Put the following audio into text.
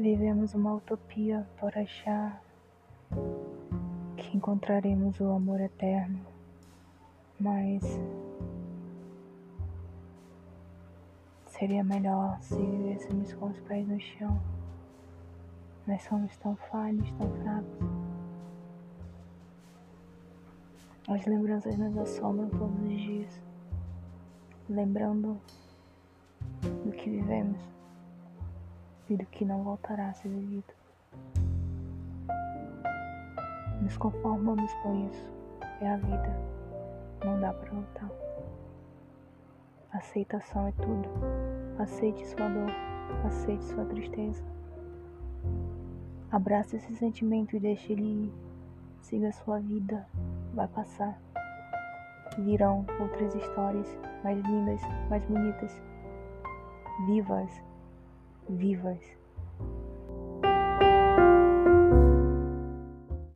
Vivemos uma utopia por achar que encontraremos o amor eterno, mas seria melhor se vivêssemos com os pés no chão. Nós somos tão falhos, tão fracos. As lembranças nos assombram todos os dias, lembrando do que vivemos do que não voltará a ser vivido. Nos conformamos com isso. É a vida. Não dá para lutar. Aceitação é tudo. Aceite sua dor. Aceite sua tristeza. Abrace esse sentimento e deixe ele ir. Siga sua vida. Vai passar. Virão outras histórias mais lindas, mais bonitas. Vivas. Vivas.